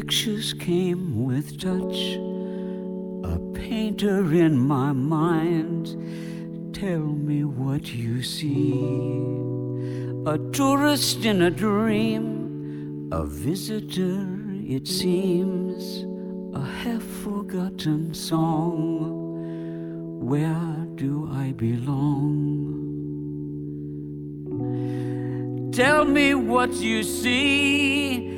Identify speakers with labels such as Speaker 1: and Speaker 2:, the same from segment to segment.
Speaker 1: pictures came with touch. A painter in my mind. Tell me what you see. A tourist in a dream. A visitor, it seems. A half forgotten song. Where do I belong? Tell me what you see.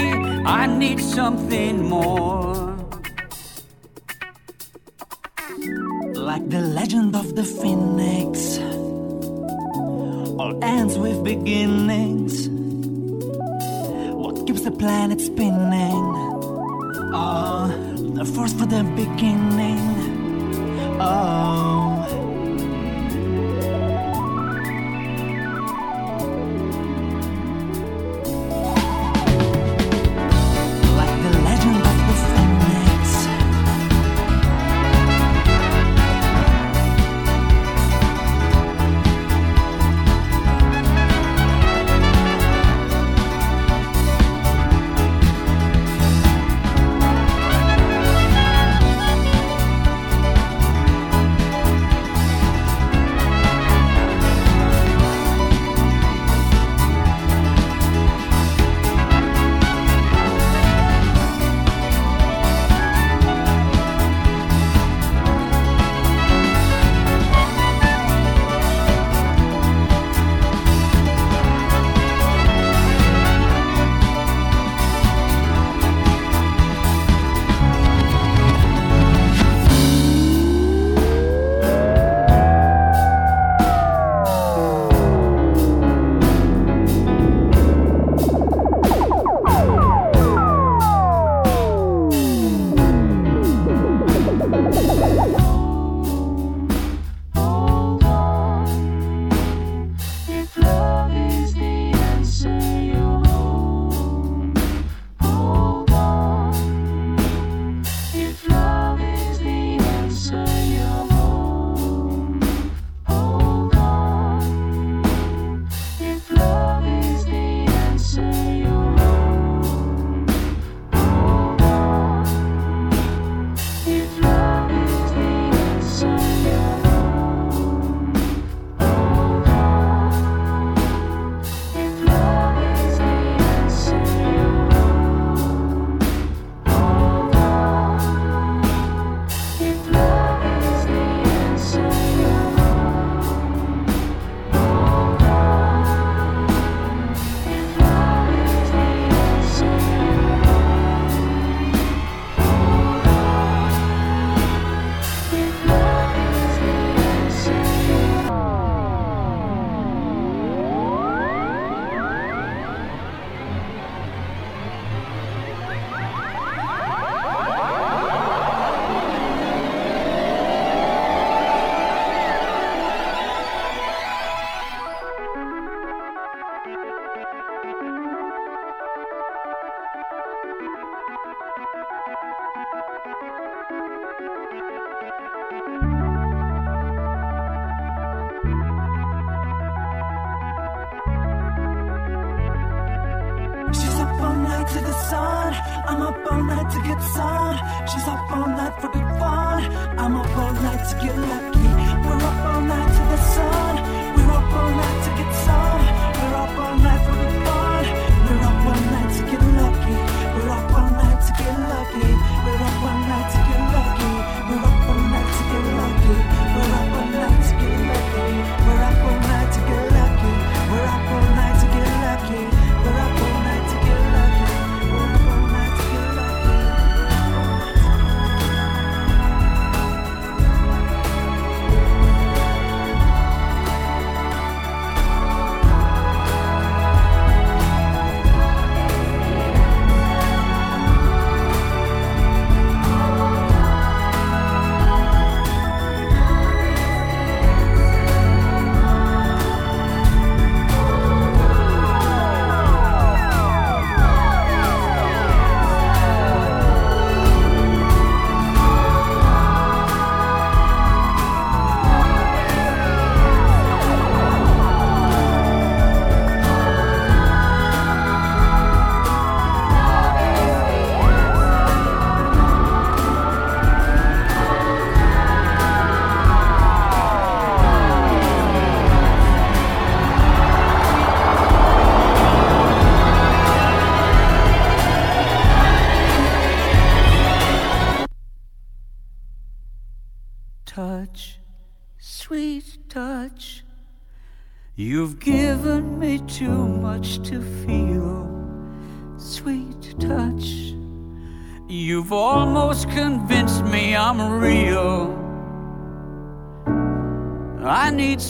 Speaker 1: I need something more.
Speaker 2: Like the legend of the phoenix, all ends with beginnings. What keeps the planet spinning? Oh, the force for the beginning. Oh.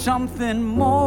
Speaker 1: Something more.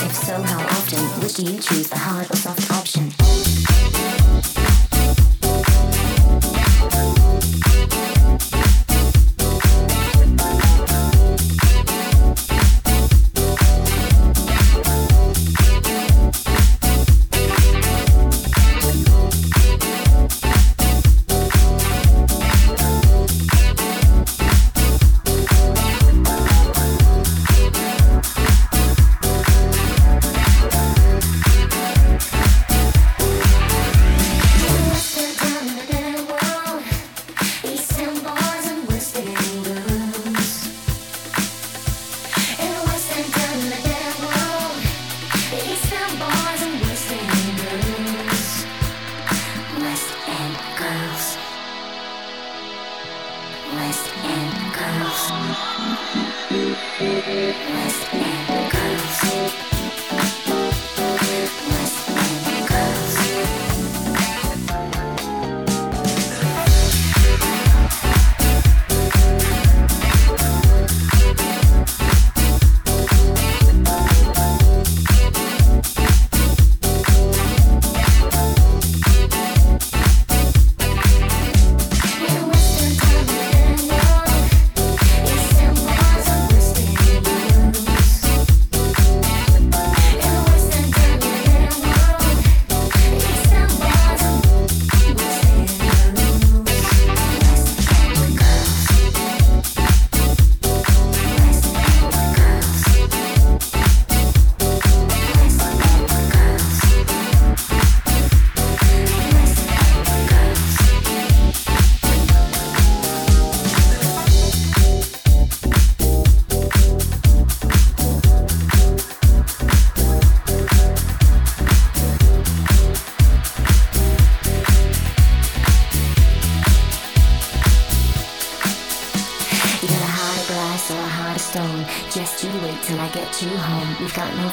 Speaker 3: If so, how often? Which do you choose, the hard or soft option?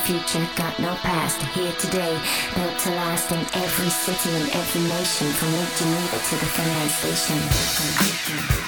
Speaker 3: Future, got no past. Here today, built to last in every city and every nation, from Lake Geneva to the Finland station.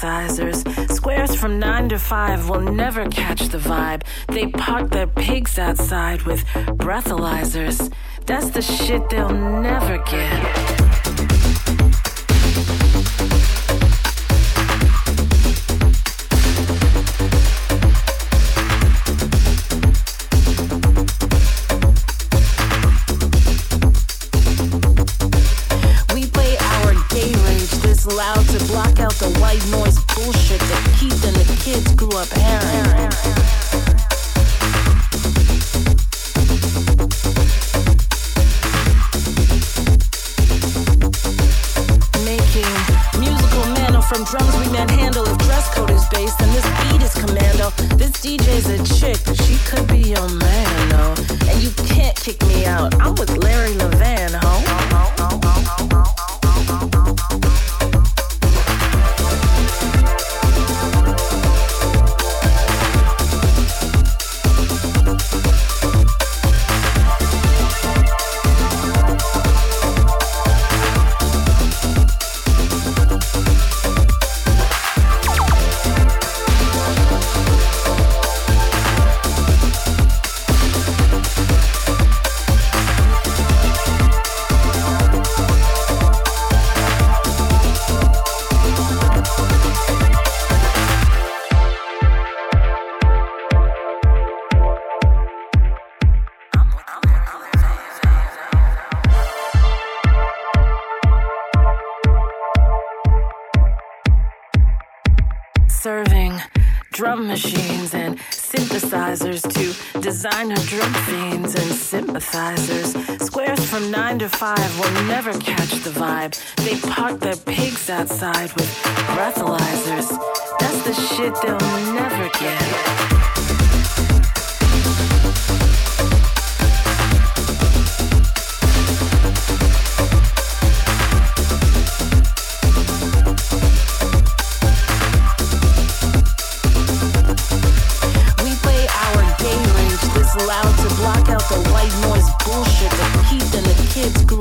Speaker 4: Squares from 9 to 5 will never catch the vibe. They park their pigs outside with breathalyzers. That's the shit they'll never get.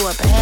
Speaker 4: up.